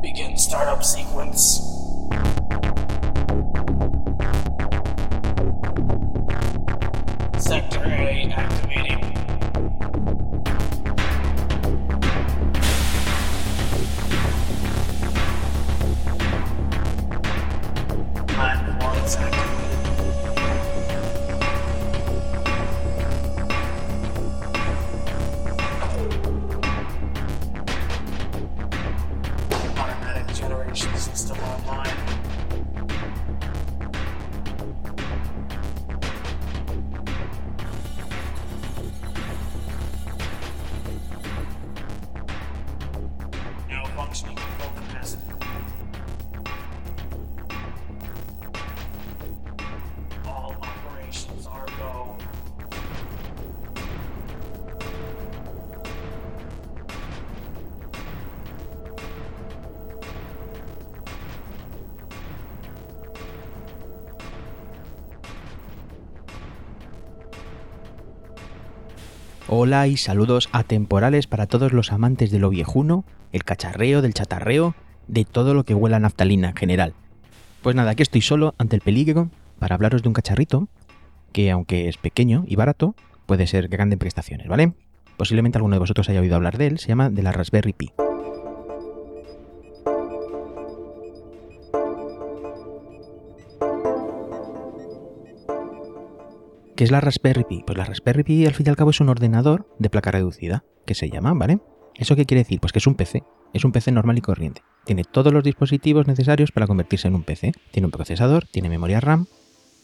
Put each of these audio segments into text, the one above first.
Begin startup sequence. Sector A activating. Hola y saludos atemporales para todos los amantes de lo viejuno, el cacharreo, del chatarreo, de todo lo que huela a naftalina en general. Pues nada, aquí estoy solo ante el peligro para hablaros de un cacharrito que aunque es pequeño y barato, puede ser grande en prestaciones, ¿vale? Posiblemente alguno de vosotros haya oído hablar de él, se llama de la Raspberry Pi. ¿Qué es la Raspberry Pi? Pues la Raspberry Pi al fin y al cabo es un ordenador de placa reducida, que se llama, ¿vale? ¿Eso qué quiere decir? Pues que es un PC, es un PC normal y corriente. Tiene todos los dispositivos necesarios para convertirse en un PC. Tiene un procesador, tiene memoria RAM,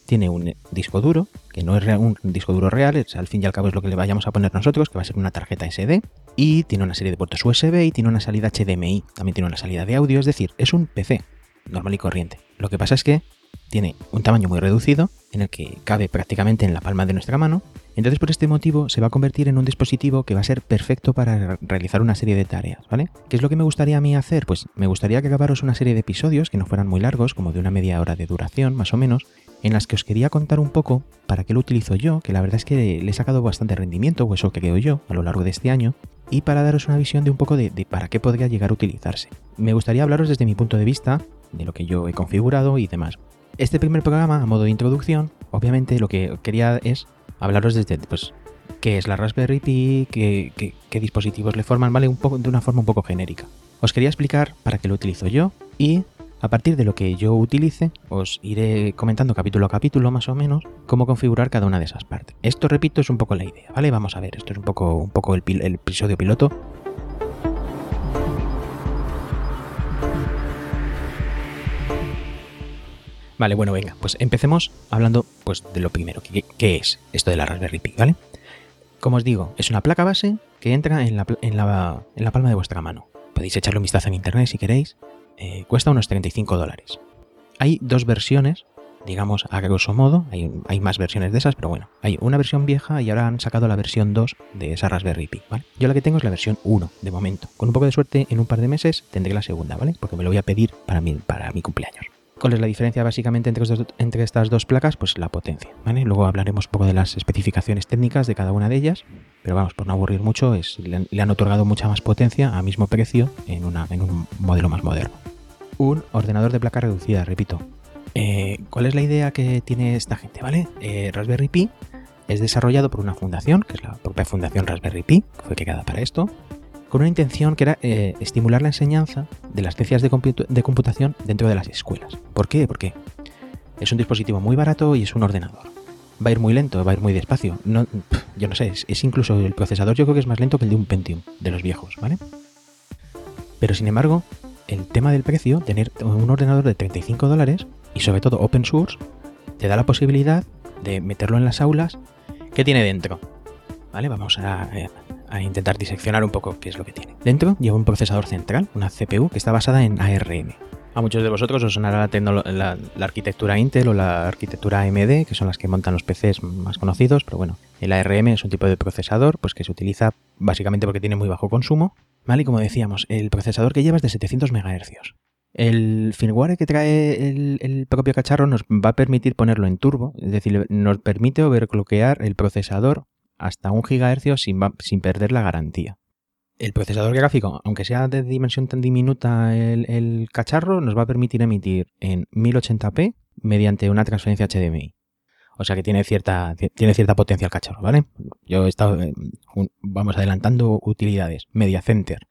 tiene un disco duro, que no es un disco duro real, es, al fin y al cabo es lo que le vayamos a poner nosotros, que va a ser una tarjeta SD, y tiene una serie de puertos USB y tiene una salida HDMI, también tiene una salida de audio, es decir, es un PC normal y corriente. Lo que pasa es que tiene un tamaño muy reducido, en el que cabe prácticamente en la palma de nuestra mano, entonces por este motivo se va a convertir en un dispositivo que va a ser perfecto para re- realizar una serie de tareas, ¿vale? ¿Qué es lo que me gustaría a mí hacer? Pues me gustaría que grabaros una serie de episodios que no fueran muy largos, como de una media hora de duración, más o menos, en las que os quería contar un poco para qué lo utilizo yo, que la verdad es que le he sacado bastante rendimiento, o eso creo yo, a lo largo de este año, y para daros una visión de un poco de, de para qué podría llegar a utilizarse. Me gustaría hablaros desde mi punto de vista, de lo que yo he configurado y demás. Este primer programa, a modo de introducción, obviamente lo que quería es hablaros desde, pues, qué es la Raspberry Pi, qué, dispositivos le forman, ¿vale? Un poco, de una forma un poco genérica. Os quería explicar para qué lo utilizo yo y a partir de lo que yo utilice, os iré comentando capítulo a capítulo más o menos cómo configurar cada una de esas partes. Esto, repito, es un poco la idea, ¿vale? Vamos a ver, esto es un poco, un poco el episodio piloto. Vale, bueno, venga, pues empecemos hablando pues, de lo primero, ¿qué, qué es esto de la Raspberry Pi, ¿vale? Como os digo, es una placa base que entra en la, en la- en la palma de vuestra mano. Podéis echarle un vistazo en internet si queréis. Eh, cuesta unos 35 dólares. Hay dos versiones, digamos a grosso modo, hay, hay más versiones de esas, pero bueno, hay una versión vieja y ahora han sacado la versión 2 de esa Raspberry Pi, ¿vale? Yo la que tengo es la versión 1, de momento. Con un poco de suerte, en un par de meses tendré la segunda, ¿vale? Porque me lo voy a pedir para mi, para mi cumpleaños. ¿Cuál es la diferencia básicamente entre, estas dos placas? Pues la potencia, ¿vale? Luego hablaremos un poco de las especificaciones técnicas de cada una de ellas, pero vamos, por no aburrir mucho, le, han, otorgado mucha más potencia a mismo precio en un modelo más moderno. Un ordenador de placa reducida, repito. Eh, ¿Cuál es la idea que tiene esta gente, vale? Eh, Raspberry Pi es desarrollado por una fundación, que es la propia fundación Raspberry Pi, que fue creada para esto, con una intención que era eh, estimular la enseñanza de las ciencias de, computación dentro de las escuelas. ¿Por qué? Porque es un dispositivo muy barato y es un ordenador. Va a ir muy lento, va a ir muy despacio. No, yo no sé, es, es incluso el procesador yo creo que es más lento que el de un Pentium, de los viejos, ¿vale? Pero sin embargo, el tema del precio, tener un ordenador de 35 dólares y sobre todo open source, te da la posibilidad de meterlo en las aulas. ¿Qué tiene dentro? ¿Vale? Vamos a, eh, a intentar diseccionar un poco qué es lo que tiene. Dentro lleva un procesador central, una CPU, que está basada en ARM. A muchos de vosotros os sonará la, la arquitectura Intel o la arquitectura AMD, que son las que montan los PCs más conocidos, pero bueno, el ARM es un tipo de procesador pues, que se utiliza básicamente porque tiene muy bajo consumo. ¿Vale? Y como decíamos, el procesador que lleva es de 700 MHz. El firmware que trae el, el propio cacharro nos va a permitir ponerlo en turbo, es decir, nos permite overclockear el procesador hasta un GHz sin, sin perder la garantía. El procesador gráfico, aunque sea de dimensión tan diminuta el, cacharro, nos va a permitir emitir en 1080p mediante una transferencia HDMI. O sea que tiene cierta, tiene cierta potencia el cacharro, ¿vale? Yo he estado, eh, vamos adelantando utilidades. Media Center.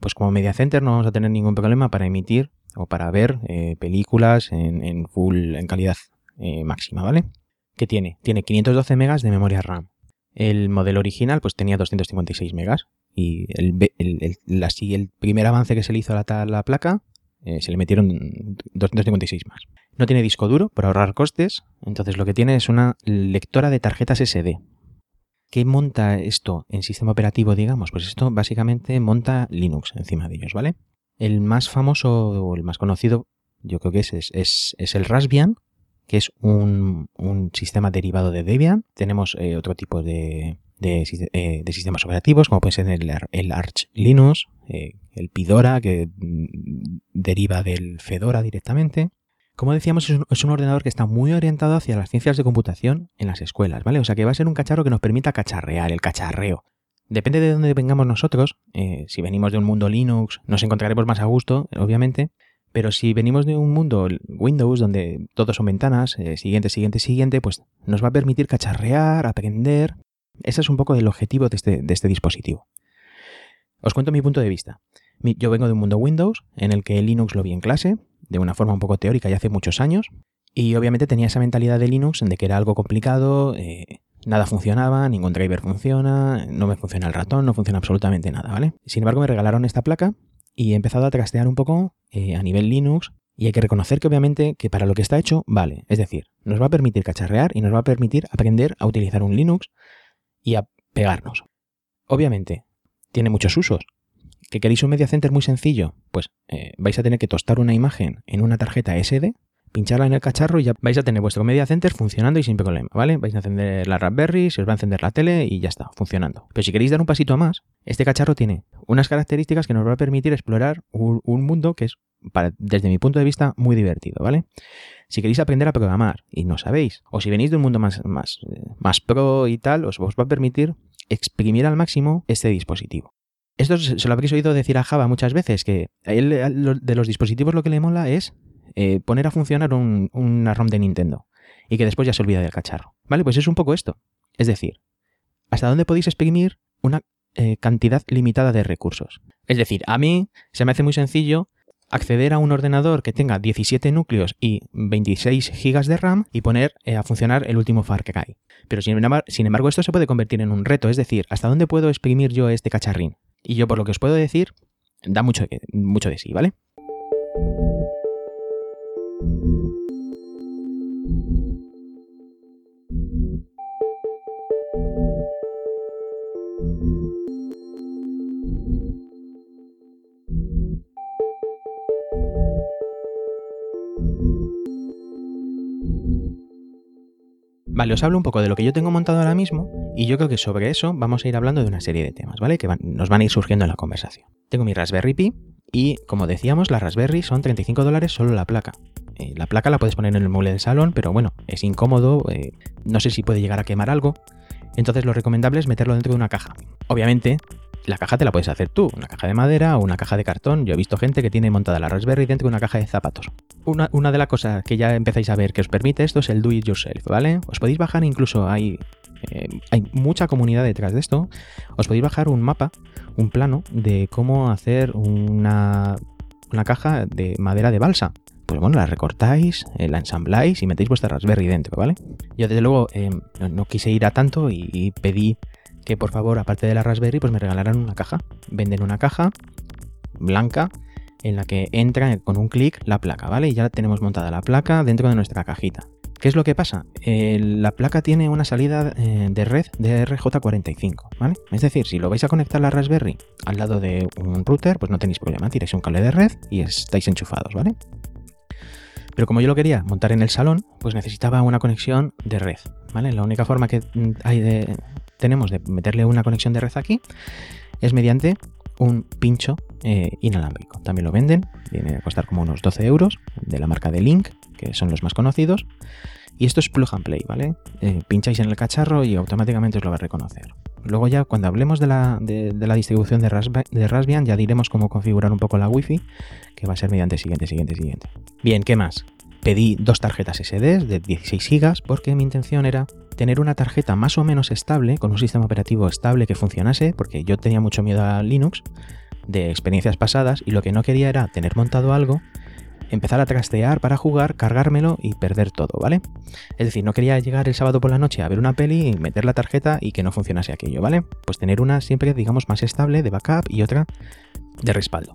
Pues como Media Center no vamos a tener ningún problema para emitir o para ver eh, películas en, en full, en calidad eh, máxima, ¿vale? ¿Qué tiene? Tiene 512 megas de memoria RAM. El modelo original pues tenía 256 megas. Y el, be- el, primer avance que se le hizo a la, la placa eh, se le metieron 256 más. No tiene disco duro por ahorrar costes, entonces lo que tiene es una lectora de tarjetas SD. ¿Qué monta esto en sistema operativo, digamos? Pues esto básicamente monta Linux encima de ellos, ¿vale? El más famoso o el más conocido, yo creo que es, es- es el Raspbian, que es un, un sistema derivado de Debian. Tenemos eh, otro tipo de, eh, de sistemas operativos, como puede ser el, el Arch Linux, eh, el Pidora, que mm, deriva del Fedora directamente. Como decíamos, es un, es un ordenador que está muy orientado hacia las ciencias de computación en las escuelas, ¿vale? O sea que va a ser un cacharro que nos permita cacharrear, el cacharreo. Depende de dónde vengamos nosotros, si venimos de un mundo Linux, nos encontraremos más a gusto, obviamente, pero si venimos de un mundo Windows donde todos son ventanas, eh, siguiente, siguiente, siguiente, pues nos va a permitir cacharrear, aprender. Ese es un poco el objetivo de este, este dispositivo. Os cuento mi punto de vista. Yo vengo de un mundo Windows en el que Linux lo vi en clase, de una forma un poco teórica y hace muchos años, y obviamente tenía esa mentalidad de Linux de que era algo complicado, eh, nada funcionaba, ningún driver funciona, no me funciona el ratón, no funciona absolutamente nada, ¿vale? Sin embargo, me regalaron esta placa y he empezado a trastear un poco eh, a nivel Linux y hay que reconocer que obviamente que para lo que está hecho, vale. Es decir, nos va a permitir cacharrear y nos va a permitir aprender a utilizar un Linux y a pegarnos. Obviamente, tiene muchos usos. ¿Que queréis un media center muy sencillo? Pues eh, vais a tener que tostar una imagen en una tarjeta SD, pincharla en el cacharro y ya vais a tener vuestro media center funcionando y sin problema, ¿vale? Vais a encender la Raspberry, se os va a encender la tele y ya está, funcionando. Pero si queréis dar un pasito más, este cacharro tiene unas características que nos va a permitir explorar un, un mundo que es, desde mi punto de vista, muy divertido, ¿vale? Si queréis aprender a programar y no sabéis, o si venís de un mundo más, más, más pro y tal, os, va a permitir exprimir al máximo este dispositivo. Esto se lo habréis oído decir a Java muchas veces, que de los dispositivos lo que le mola es eh, poner a funcionar un- una ROM de Nintendo y que después ya se olvida del cacharro. ¿Vale? Pues es un poco esto. Es decir, ¿hasta dónde podéis exprimir una eh, cantidad limitada de recursos? Es decir, a mí se me hace muy sencillo acceder a un ordenador que tenga 17 núcleos y 26 gigas de RAM y poner eh, a funcionar el último Far Cry. Pero sin embargo, sin embargo, esto se puede convertir en un reto, es decir, ¿hasta dónde puedo exprimir yo este cacharrín? Y yo, por lo que os puedo decir, da mucho, mucho de sí, ¿vale? Vale, os hablo un poco de lo que yo tengo montado ahora mismo y yo creo que sobre eso vamos a ir hablando de una serie de temas, ¿vale? Que nos van a ir surgiendo en la conversación. Tengo mi Raspberry Pi y, como decíamos, la Raspberry son 35 dólares solo la placa. La placa la puedes poner en el mueble del salón, pero bueno, es incómodo, eh, no sé si puede llegar a quemar algo. Entonces lo recomendable es meterlo dentro de una caja. Obviamente, la caja te la puedes hacer tú, una caja de madera o una caja de cartón. Yo he visto gente que tiene montada la Raspberry dentro de una caja de zapatos. Una, una de las cosas que ya empezáis a ver que os permite esto es el do it yourself, ¿vale? Os podéis bajar incluso, hay, eh, hay mucha comunidad detrás de esto, os podéis bajar un mapa, un plano de cómo hacer una, una caja de madera de balsa. Pues bueno, la recortáis, eh, la ensambláis y metéis vuestra Raspberry dentro, ¿vale? Yo desde luego eh, no, quise ir a tanto y, y pedí que por favor, aparte de la Raspberry, pues me regalaran una caja. Venden una caja blanca en la que entra con un clic la placa, ¿vale? Y ya tenemos montada la placa dentro de nuestra cajita. ¿Qué es lo que pasa? Eh, la placa tiene una salida eh, de red de RJ45, ¿vale? Es decir, si lo vais a conectar la Raspberry al lado de un router, pues no tenéis problema, tiráis un cable de red y estáis enchufados, ¿vale? Pero como yo lo quería montar en el salón, pues necesitaba una conexión de red, ¿vale? La única forma que mm, hay de, tenemos de meterle una conexión de red aquí es mediante un pincho eh, inalámbrico. También lo venden, viene a costar como unos 12 euros, de la marca de Link, que son los más conocidos. Y esto es plug and play, ¿vale? Eh, pincháis en el cacharro y automáticamente os lo va a reconocer. Luego ya cuando hablemos de la, de, la distribución de, de, Raspbian ya diremos cómo configurar un poco la Wi-Fi, que va a ser mediante siguiente, siguiente, siguiente. Bien, ¿qué más? Pedí dos tarjetas SD de 16 GB porque mi intención era tener una tarjeta más o menos estable, con un sistema operativo estable que funcionase, porque yo tenía mucho miedo a Linux de experiencias pasadas y lo que no quería era tener montado algo empezar a trastear para jugar, cargármelo y perder todo, ¿vale? Es decir, no quería llegar el sábado por la noche a ver una peli y meter la tarjeta y que no funcionase aquello, ¿vale? Pues tener una siempre, digamos, más estable de backup y otra de respaldo.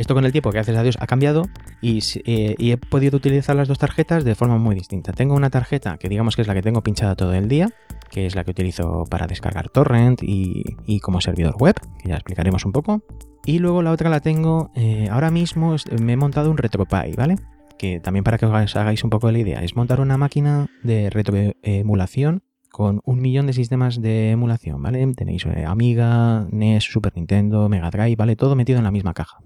Esto con el tiempo, gracias a Dios, ha cambiado eh, y, he podido utilizar las dos tarjetas de forma muy distinta. Tengo una tarjeta que digamos que es la que tengo pinchada todo el día, que es la que utilizo para descargar torrent y como servidor web, que ya explicaremos un poco. Y luego la otra la tengo, eh, ahora mismo me he montado un RetroPie, ¿vale? Que también para que os hagáis un poco la idea, es montar una máquina de retroemulación con un millón de sistemas de emulación, ¿vale? Tenéis eh, Amiga, NES, Super Nintendo, Mega Drive, ¿vale? Todo metido en la misma caja.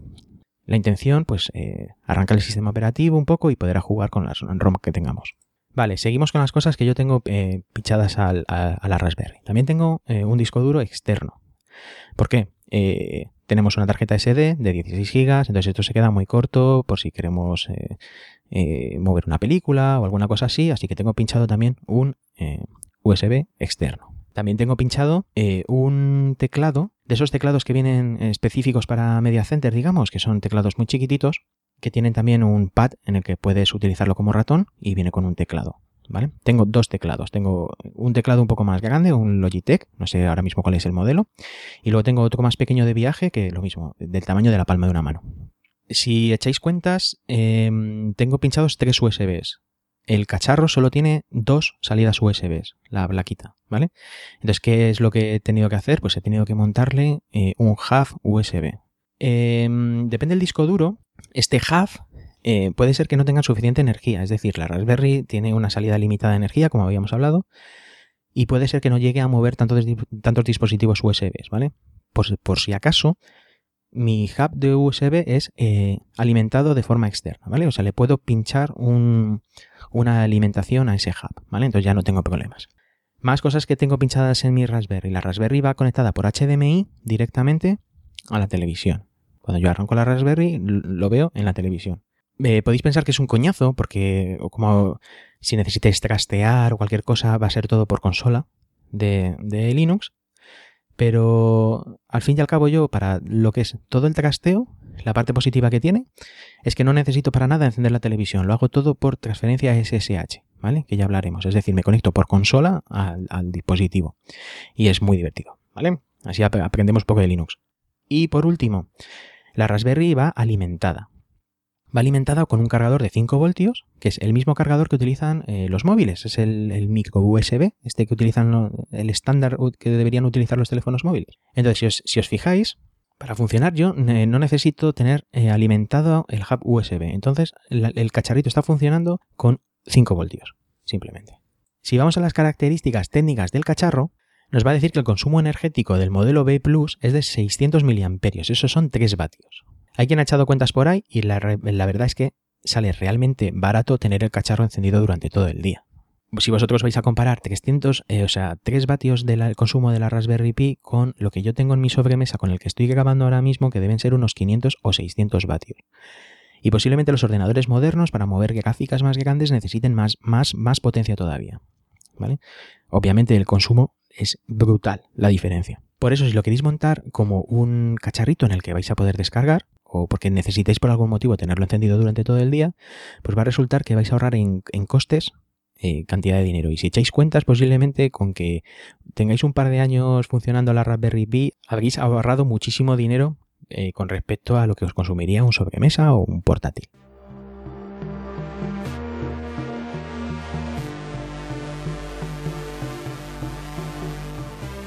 La intención, pues, eh, arrancar el sistema operativo un poco y poder jugar con las ROM que tengamos. Vale, seguimos con las cosas que yo tengo pichadas a, la Raspberry. También tengo un disco duro externo. ¿Por qué? tenemos una tarjeta SD de 16 GB, entonces esto se queda muy corto por si queremos eh, eh, mover una película o alguna cosa así, así que tengo pinchado también un eh, USB externo. También tengo pinchado un teclado, de esos teclados que vienen específicos para Media Center, digamos, que son teclados muy chiquititos, que tienen también un pad en el que puedes utilizarlo como ratón y viene con un teclado. Tengo dos teclados. Tengo un teclado un poco más grande, un Logitech, no sé ahora mismo cuál es el modelo, y luego tengo otro más pequeño de viaje, que lo mismo, del tamaño de la palma de una mano. Si echáis cuentas, em, tengo pinchados tres USBs. El cacharro solo tiene dos salidas USBs, la blaquita, ¿vale? Entonces, ¿qué es lo que he tenido que hacer? Pues he tenido que montarle eh, un hub USB. Em, depende del disco duro. Este hub eh, puede ser que no tengan suficiente energía. Es decir, la Raspberry tiene una salida limitada de energía, como habíamos hablado, y puede ser que no llegue a mover tantos, dispositivos USB, ¿vale? Por, si acaso, mi hub de USB es eh, alimentado de forma externa, ¿vale? O sea, le puedo pinchar una alimentación a ese hub, ¿vale? Entonces ya no tengo problemas. Más cosas que tengo pinchadas en mi Raspberry. La Raspberry va conectada por HDMI directamente a la televisión. Cuando yo arranco la Raspberry, lo veo en la televisión. Eh, podéis pensar que es un coñazo, porque como si necesitáis trastear o cualquier cosa, va a ser todo por consola de, Linux. Pero al fin y al cabo yo, para lo que es todo el trasteo, la parte positiva que tiene es que no necesito para nada encender la televisión, lo hago todo por transferencia SSH, ¿vale? Que ya hablaremos. Es decir, me conecto por consola al, al dispositivo. Y es muy divertido, ¿vale? Así aprendemos poco de Linux. Y por último, la Raspberry va alimentada va alimentada con un cargador de 5 voltios, que es el mismo cargador que utilizan eh, los móviles. Es el, micro USB, este que utilizan el estándar que deberían utilizar los teléfonos móviles. Entonces, si os, fijáis, para funcionar yo eh, no necesito tener eh, alimentado el hub USB. Entonces, el cacharrito está funcionando con 5 voltios, simplemente. Si vamos a las características técnicas del cacharro, nos va a decir que el consumo energético del modelo B Plus es de 600 mAh. Eso son 3 vatios. Hay quien ha echado cuentas por ahí y la, verdad es que sale realmente barato tener el cacharro encendido durante todo el día. Si vosotros vais a comparar 300, eh, o sea, 3 vatios del consumo de la Raspberry Pi con lo que yo tengo en mi sobremesa con el que estoy grabando ahora mismo, que deben ser unos 500 o 600 vatios. Y posiblemente los ordenadores modernos para mover gráficas más grandes necesiten más, más, más potencia todavía. ¿Vale? Obviamente el consumo es brutal, la diferencia. Por eso, si lo queréis montar como un cacharrito en el que vais a poder descargar, o porque necesitéis por algún motivo tenerlo encendido durante todo el día, pues va a resultar que vais a ahorrar en, costes eh, cantidad de dinero. Y si echáis cuentas, posiblemente con que tengáis un par de años funcionando la Raspberry Pi, habréis ahorrado muchísimo dinero eh, con respecto a lo que os consumiría un sobremesa o un portátil.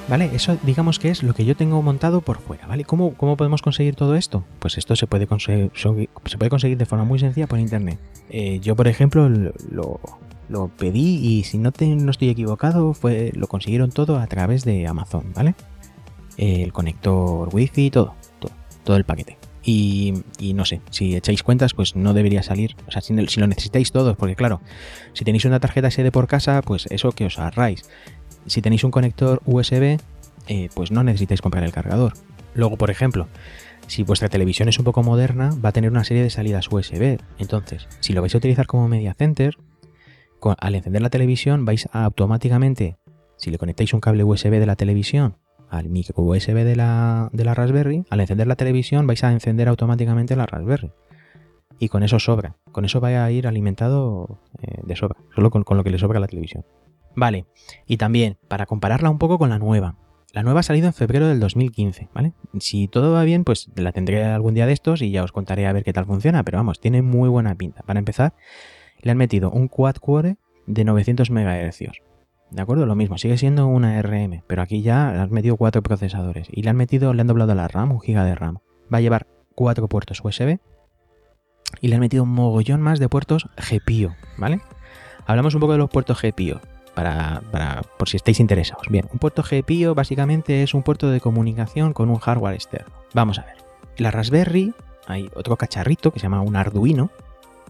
¿Vale? Eso digamos que es lo que yo tengo montado por fuera, ¿vale? ¿Cómo, cómo podemos conseguir todo esto? Pues esto se puede, conseguir, se puede conseguir de forma muy sencilla por internet. Eh, yo, por ejemplo, lo, pedí y si no, no estoy equivocado, fue, lo consiguieron todo a través de Amazon, ¿vale? El conector wifi, todo, todo, todo el paquete. Y, y no sé, si echáis cuentas, pues no debería salir. O sea, si, si lo necesitáis todos, porque claro, si tenéis una tarjeta SD por casa, pues eso que os ahorráis. Si tenéis un conector USB, eh, pues no necesitáis comprar el cargador. Luego, por ejemplo, si vuestra televisión es un poco moderna, va a tener una serie de salidas USB. Entonces, si lo vais a utilizar como media center, al encender la televisión vais a automáticamente, si le conectáis un cable USB de la televisión al micro USB de la, de la Raspberry, al encender la televisión vais a encender automáticamente la Raspberry. Y con eso sobra. Con eso va a ir alimentado eh, de sobra. Solo con, con lo que le sobra a la televisión. Vale. Y también, para compararla un poco con la nueva. La nueva ha salido en febrero del 2015, ¿vale? Si todo va bien, pues la tendré algún día de estos y ya os contaré a ver qué tal funciona, pero vamos, tiene muy buena pinta. Para empezar, le han metido un quad core de 900 MHz. ¿De acuerdo? Lo mismo, sigue siendo una RM, pero aquí ya le han metido cuatro procesadores y le han metido, le han doblado la RAM, un giga de RAM. Va a llevar cuatro puertos USB y le han metido un mogollón más de puertos GPIO, ¿vale? Hablamos un poco de los puertos GPIO para, por si estáis interesados. Bien, un puerto GPIO básicamente es un puerto de comunicación con un hardware externo. Vamos a ver. La Raspberry, hay otro cacharrito que se llama un Arduino,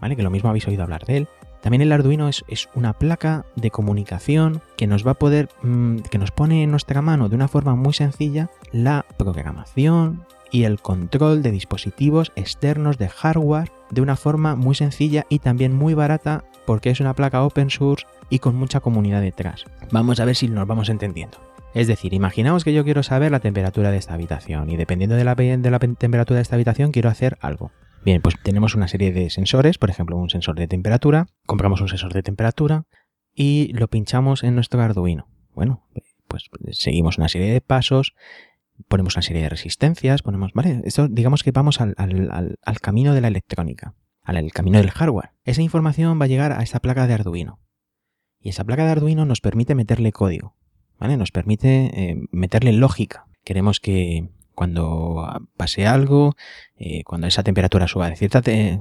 ¿vale? Que lo mismo habéis oído hablar de él. También el Arduino es, es una placa de comunicación que nos va a poder, mm, que nos pone en nuestra mano de una forma muy sencilla la programación y el control de dispositivos externos de hardware de una forma muy sencilla y también muy barata porque es una placa open source y con mucha comunidad detrás. Vamos a ver si nos vamos entendiendo. Es decir, imaginaos que yo quiero saber la temperatura de esta habitación y dependiendo de la, de la pe- temperatura de esta habitación quiero hacer algo. Bien, pues tenemos una serie de sensores, por ejemplo un sensor de temperatura, compramos un sensor de temperatura y lo pinchamos en nuestro Arduino. Bueno, pues seguimos una serie de pasos, ponemos una serie de resistencias, ponemos, ¿vale? Esto digamos que vamos al, al- al- camino de la electrónica, al, camino del hardware. Esa información va a llegar a esta placa de Arduino. Y esa placa de Arduino nos permite meterle código, ¿vale? Nos permite eh, meterle lógica. Queremos que cuando pase algo, eh, cuando esa temperatura suba de, cierta de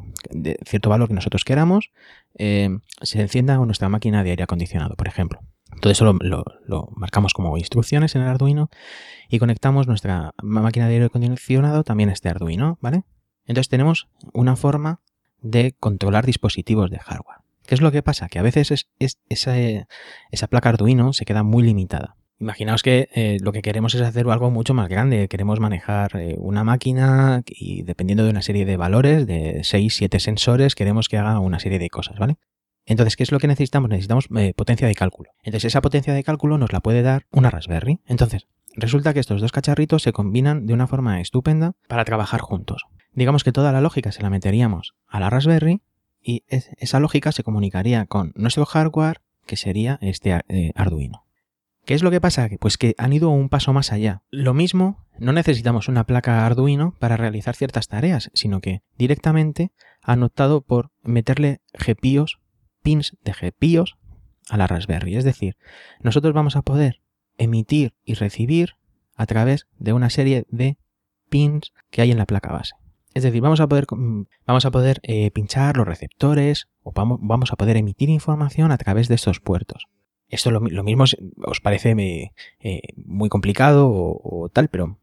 cierto valor que nosotros queramos, eh, se encienda nuestra máquina de aire acondicionado, por ejemplo. Todo eso lo, marcamos como instrucciones en el Arduino y conectamos nuestra máquina de aire acondicionado también a este Arduino, ¿vale? Entonces tenemos una forma de controlar dispositivos de hardware. ¿Qué es lo que pasa? Que a veces es, es- esa, esa placa Arduino se queda muy limitada. Imaginaos que eh, lo que queremos es hacer algo mucho más grande. Queremos manejar eh, una máquina y dependiendo de una serie de valores, de 6, 7 sensores, queremos que haga una serie de cosas, ¿vale? Entonces, ¿qué es lo que necesitamos? Necesitamos eh, potencia de cálculo. Entonces, esa potencia de cálculo nos la puede dar una Raspberry. Entonces, resulta que estos dos cacharritos se combinan de una forma estupenda para trabajar juntos. Digamos que toda la lógica se la meteríamos a la Raspberry y es- esa lógica se comunicaría con nuestro hardware, que sería este eh, Arduino. ¿Qué es lo que pasa? Pues que han ido un paso más allá. Lo mismo, no necesitamos una placa Arduino para realizar ciertas tareas, sino que directamente han optado por meterle GPIOS, pins de GPIOS a la Raspberry. Es decir, nosotros vamos a poder emitir y recibir a través de una serie de pins que hay en la placa base. Es decir, vamos a poder, vamos a poder eh, pinchar los receptores o vamos, vamos a poder emitir información a través de estos puertos. Esto lo, lo mismo os parece eh, eh, muy complicado o tal, pero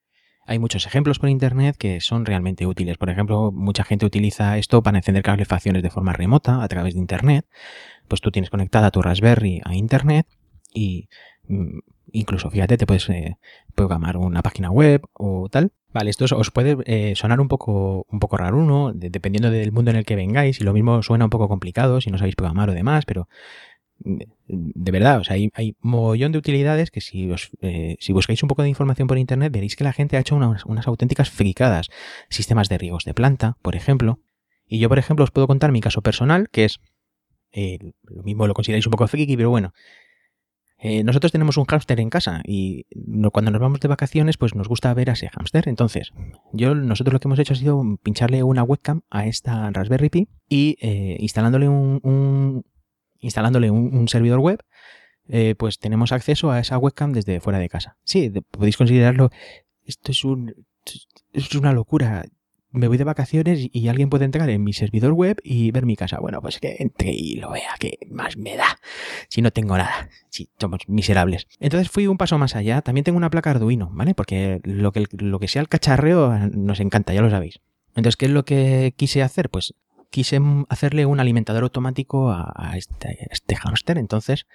hay muchos ejemplos por internet que son realmente útiles. Por ejemplo, mucha gente utiliza esto para encender calefacciones de forma remota a través de internet. Pues tú tienes conectada tu Raspberry a internet y mm, incluso, fíjate, te puedes eh, programar una página web o tal. Vale, esto os- puede eh, sonar un poco, un poco raro, ¿no? De- dependiendo del mundo en el que vengáis, y lo mismo suena un poco complicado si no sabéis programar o demás, pero de, verdad, o sea, hay, hay mogollón de utilidades que si, os, eh, si buscáis un poco de información por internet veréis que la gente ha hecho unas, unas auténticas fricadas. Sistemas de riegos de planta, por ejemplo. Y yo, por ejemplo, os puedo contar mi caso personal, que es, eh, lo mismo lo consideráis un poco friki, pero bueno, eh, nosotros tenemos un hámster en casa y cuando nos vamos de vacaciones, pues nos gusta ver a ese hámster. Entonces, yo, nosotros lo que hemos hecho ha sido pincharle una webcam a esta Raspberry Pi y instalándole un- instalándole un, servidor web, eh, pues tenemos acceso a esa webcam desde fuera de casa. Sí, podéis considerarlo. Esto es un, una locura. Me voy de vacaciones y- y alguien puede entrar en mi servidor web y ver mi casa. Bueno, pues que entre y lo vea, que más me da. Si no tengo nada. Si somos miserables. Entonces fui un paso más allá. También tengo una placa Arduino, ¿vale? Porque lo que, lo que sea el cacharreo nos encanta, ya lo sabéis. Entonces, ¿qué es lo que quise hacer? Pues quise hacerle un alimentador automático a, este, este hámster. Entonces,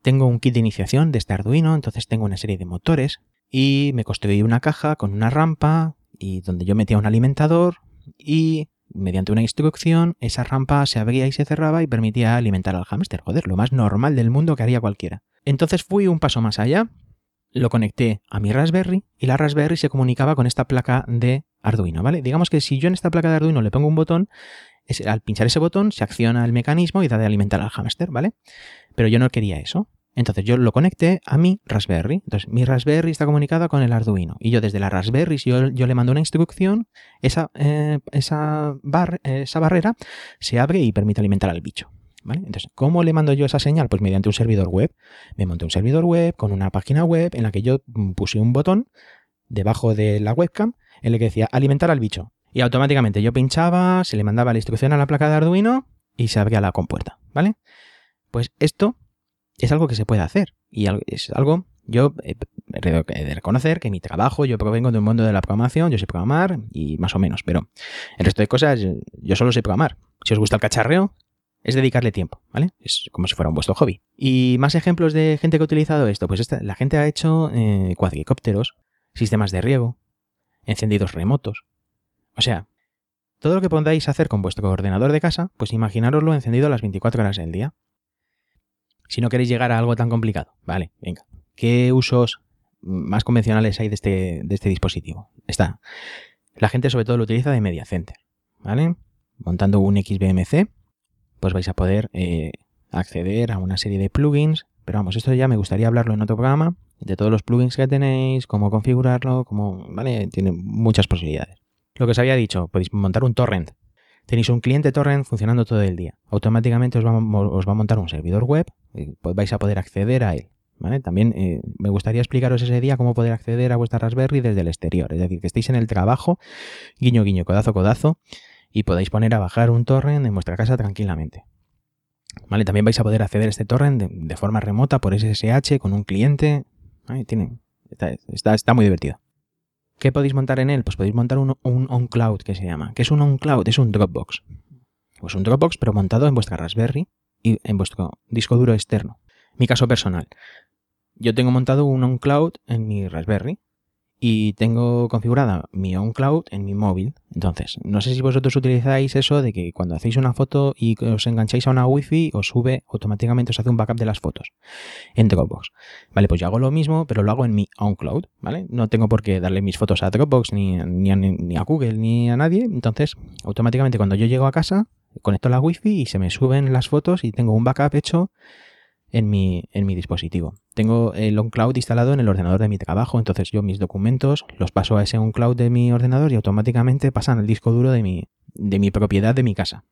tengo un kit de iniciación de este Arduino, entonces tengo una serie de motores y me construí una caja con una rampa y donde yo metía un alimentador y mediante una instrucción esa rampa se abría y se cerraba y permitía alimentar al hámster. Joder, lo más normal del mundo que haría cualquiera. Entonces fui un paso más allá, lo conecté a mi Raspberry y la Raspberry se comunicaba con esta placa de Arduino, ¿vale? Digamos que si yo en esta placa de Arduino le pongo un botón, al pinchar ese botón se acciona el mecanismo y da de alimentar al hámster, ¿vale? Pero yo no quería eso. Entonces yo lo conecté a mi Raspberry. Entonces mi Raspberry está comunicada con el Arduino. Y yo desde la Raspberry, si yo, le mando una instrucción, esa, eh, esa, esa barrera se abre y permite alimentar al bicho. ¿Vale? Entonces, ¿cómo le mando yo esa señal? Pues mediante un servidor web. Me monté un servidor web con una página web en la que yo puse un botón debajo de la webcam en el que decía alimentar al bicho. Y automáticamente yo pinchaba, se le mandaba la instrucción a la placa de Arduino y se abría la compuerta. ¿Vale? Pues esto es algo que se puede hacer. Y es algo, yo he de reconocer que mi trabajo, yo provengo de un mundo de la programación, yo sé programar y más o menos, pero el resto de cosas yo solo sé programar. Si os gusta el cacharreo, es dedicarle tiempo, ¿vale? Es como si fuera un vuestro hobby. Y más ejemplos de gente que ha utilizado esto, pues la gente ha hecho eh, cuadricópteros, sistemas de riego, encendidos remotos. O sea, todo lo que podáis hacer con vuestro ordenador de casa, pues imaginaroslo encendido a las 24 horas del día. Si no queréis llegar a algo tan complicado, vale, venga. ¿Qué usos más convencionales hay de este, este dispositivo? Está. La gente sobre todo lo utiliza de media center, ¿vale? Montando un XBMC, pues vais a poder eh, acceder a una serie de plugins. Pero vamos, esto ya me gustaría hablarlo en otro programa, de todos los plugins que tenéis, cómo configurarlo, cómo, ¿vale? Tiene muchas posibilidades. Lo que os había dicho, podéis montar un torrent, Tenéis un cliente torrent funcionando todo el día. Automáticamente os va, a montar un servidor web y pues vais a poder acceder a él. También eh, me gustaría explicaros ese día cómo poder acceder a vuestra Raspberry desde el exterior. Es decir, que estéis en el trabajo, guiño, guiño, codazo, codazo, y podáis poner a bajar un torrent en vuestra casa tranquilamente. ¿Vale? También vais a poder acceder a este torrent de, forma remota por SSH con un cliente. Tiene, está, está muy divertido. ¿Qué podéis montar en él? Pues podéis montar un, un OnCloud que se llama. ¿Qué es un OnCloud? Es un Dropbox. Pues un Dropbox, pero montado en vuestra Raspberry y en vuestro disco duro externo. Mi caso personal. Yo tengo montado un OnCloud en mi Raspberry y tengo configurada mi OnCloud en mi móvil. Entonces, no sé si vosotros utilizáis eso de que cuando hacéis una foto y os engancháis a una Wi-Fi, os sube automáticamente, os hace un backup de las fotos en Dropbox. Vale, pues yo hago lo mismo, pero lo hago en mi OnCloud, ¿vale? No tengo por qué darle mis fotos a Dropbox, ni, a, ni a Google, ni a nadie. Entonces, automáticamente cuando yo llego a casa, conecto la Wi-Fi y se me suben las fotos y tengo un backup hecho en mi, en mi dispositivo. Tengo el OnCloud instalado en el ordenador de mi trabajo, entonces yo mis documentos los paso a ese OnCloud de mi ordenador y automáticamente pasan al disco duro de mi, de mi propiedad de mi casa.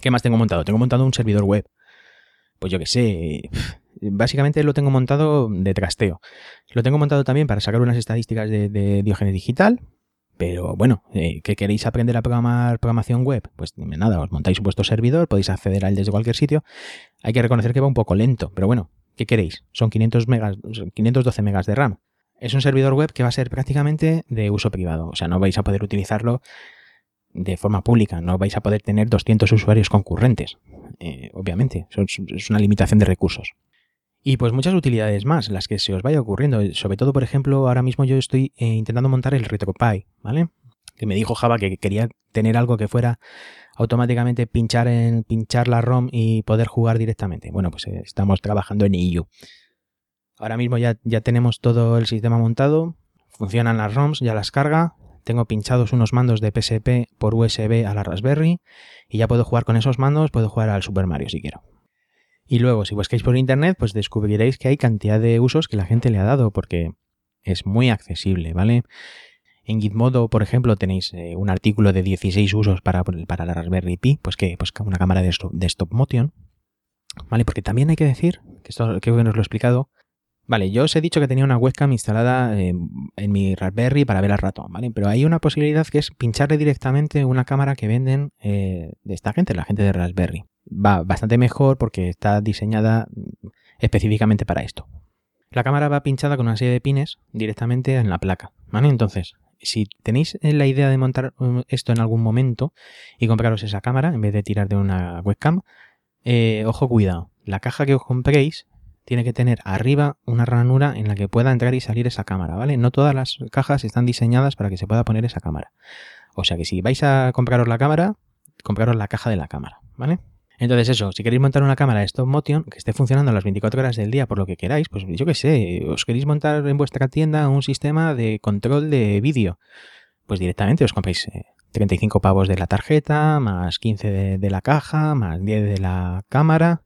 ¿Qué más tengo montado? Tengo montado un servidor web. Pues yo qué sé, básicamente lo tengo montado de trasteo. Lo tengo montado también para sacar unas estadísticas de, de Diógenes Digital, pero bueno, eh, ¿qué queréis aprender a programar programación web? Pues nada, os montáis vuestro servidor, podéis acceder a él desde cualquier sitio. Hay que reconocer que va un poco lento, pero bueno, ¿qué queréis? Son 500 megas, 512 megas de RAM. Es un servidor web que va a ser prácticamente de uso privado, o sea, no vais a poder utilizarlo de forma pública, no vais a poder tener 200 usuarios concurrentes, eh, obviamente, es una limitación de recursos. Y pues muchas utilidades más, las que se os vaya ocurriendo. Sobre todo, por ejemplo, ahora mismo yo estoy eh, intentando montar el RetroPie, ¿vale? Que me dijo Java que quería tener algo que fuera automáticamente pinchar en pinchar la ROM y poder jugar directamente. Bueno, pues eh, estamos trabajando en EU. Ahora mismo ya, ya tenemos todo el sistema montado, funcionan las ROMs, ya las carga, tengo pinchados unos mandos de PSP por USB a la Raspberry y ya puedo jugar con esos mandos, puedo jugar al Super Mario si quiero. Y luego, si buscáis por internet, pues descubriréis que hay cantidad de usos que la gente le ha dado, porque es muy accesible, ¿vale? En Gitmodo, por ejemplo, tenéis eh, un artículo de 16 usos para, para la Raspberry Pi, pues que pues una cámara de stop, motion, ¿vale? Porque también hay que decir, que esto que os lo he explicado, Vale, yo os he dicho que tenía una webcam instalada en, mi Raspberry para ver al ratón, ¿vale? Pero hay una posibilidad que es pincharle directamente una cámara que venden eh, de esta gente, la gente de Raspberry va bastante mejor porque está diseñada específicamente para esto. La cámara va pinchada con una serie de pines directamente en la placa, ¿vale? Entonces, si tenéis la idea de montar um, esto en algún momento y compraros esa cámara en vez de tirar de una webcam, eh, ojo cuidado, la caja que os compréis tiene que tener arriba una ranura en la que pueda entrar y salir esa cámara, ¿vale? No todas las cajas están diseñadas para que se pueda poner esa cámara. O sea que si vais a compraros la cámara, compraros la caja de la cámara, ¿vale? Entonces eso, si queréis montar una cámara de stop motion que esté funcionando las 24 horas del día por lo que queráis, pues yo qué sé, os queréis montar en vuestra tienda un sistema de control de vídeo, pues directamente os compráis 35 eh, pavos de la tarjeta, más 15 de, de la caja, más 10 de la cámara,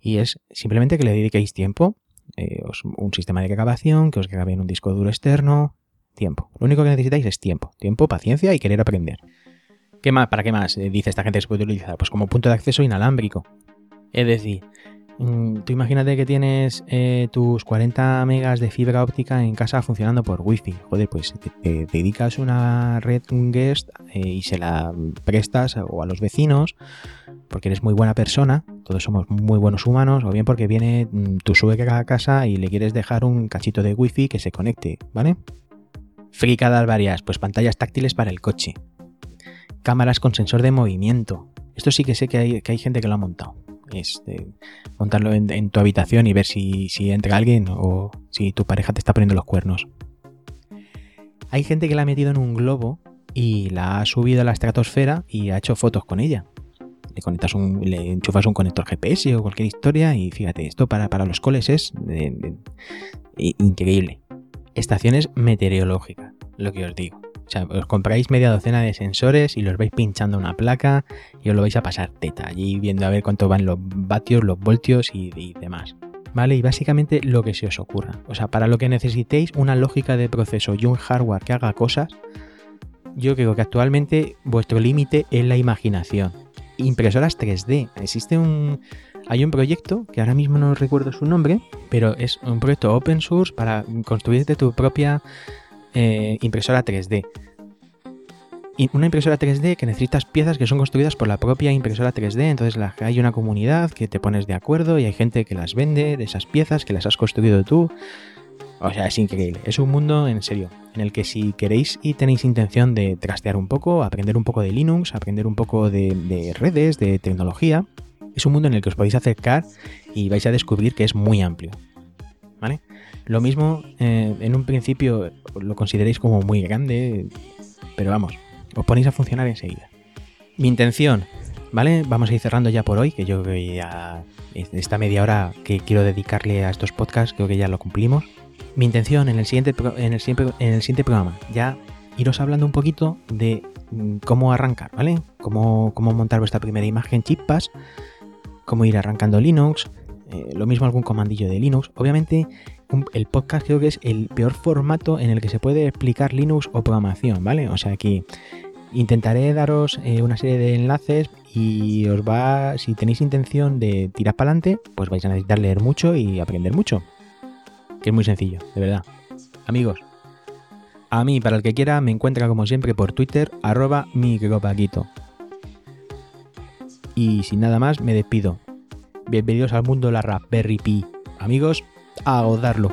y es simplemente que le dediquéis tiempo, eh, un sistema de grabación, que os grabe en un disco duro externo, tiempo. Lo único que necesitáis es tiempo, tiempo, paciencia y querer aprender. ¿Qué más? ¿Para qué más eh, dice esta gente que se puede utilizar? Pues como punto de acceso inalámbrico. Es decir, tú imagínate que tienes eh, tus 40 megas de fibra óptica en casa funcionando por wifi. Joder, pues te, dedicas una red guest y se la prestas o a los vecinos porque eres muy buena persona, todos somos muy buenos humanos, o bien porque viene mm, tu suegra a casa y le quieres dejar un cachito de wifi que se conecte, ¿vale? Fricadas varias, pues pantallas táctiles para el coche. Cámaras con sensor de movimiento. Esto sí que sé que hay, que hay gente que lo ha montado. Es montarlo en, tu habitación y ver si, si entra alguien o si tu pareja te está poniendo los cuernos. Hay gente que la ha metido en un globo y la ha subido a la estratosfera y ha hecho fotos con ella le conectas un, enchufas un conector GPS o cualquier historia y fíjate, esto para, para los coles es increíble. Estaciones meteorológicas, lo que os digo. O sea, os compráis media docena de sensores y los vais pinchando una placa y os lo vais a pasar teta, allí viendo a ver cuánto van los vatios, los voltios y, y demás. ¿Vale? Y básicamente lo que se os ocurra. O sea, para lo que necesitéis una lógica de proceso y un hardware que haga cosas, yo creo que actualmente vuestro límite es la imaginación impresoras 3D. Existe un. Hay un proyecto que ahora mismo no recuerdo su nombre, pero es un proyecto open source para construirte tu propia eh, impresora 3D. Y una impresora 3D que necesitas piezas que son construidas por la propia impresora 3D. Entonces hay una comunidad que te pones de acuerdo y hay gente que las vende de esas piezas que las has construido tú. O sea, es increíble. Es un mundo, en serio, en el que si queréis y tenéis intención de trastear un poco, aprender un poco de Linux, aprender un poco de, redes, de tecnología, es un mundo en el que os podéis acercar y vais a descubrir que es muy amplio. ¿Vale? Lo mismo, eh, en un principio lo consideréis como muy grande, pero vamos, os ponéis a funcionar enseguida. Mi intención, ¿vale? Vamos a ir cerrando ya por hoy, que yo ya esta media hora que quiero dedicarle a estos podcasts, creo que ya lo cumplimos mi intención en el siguiente, en el, en el siguiente programa, ya iros hablando un poquito de mm, cómo arrancar, ¿vale? Cómo, cómo montar vuestra primera imagen chippas, cómo ir arrancando Linux, eh, lo mismo algún comandillo de Linux. Obviamente, el podcast creo que es el peor formato en el que se puede explicar Linux o programación, ¿vale? O sea, aquí intentaré daros eh, una serie de enlaces y os va, si tenéis intención de tirar para adelante, pues vais a necesitar leer mucho y aprender mucho que es muy sencillo, de verdad. Amigos, a mí, para el que quiera, me encuentra como siempre por Twitter, arroba micropaquito. Y sin nada más, me despido. Bienvenidos al mundo de la Raspberry Pi. Amigos, a gozarlo.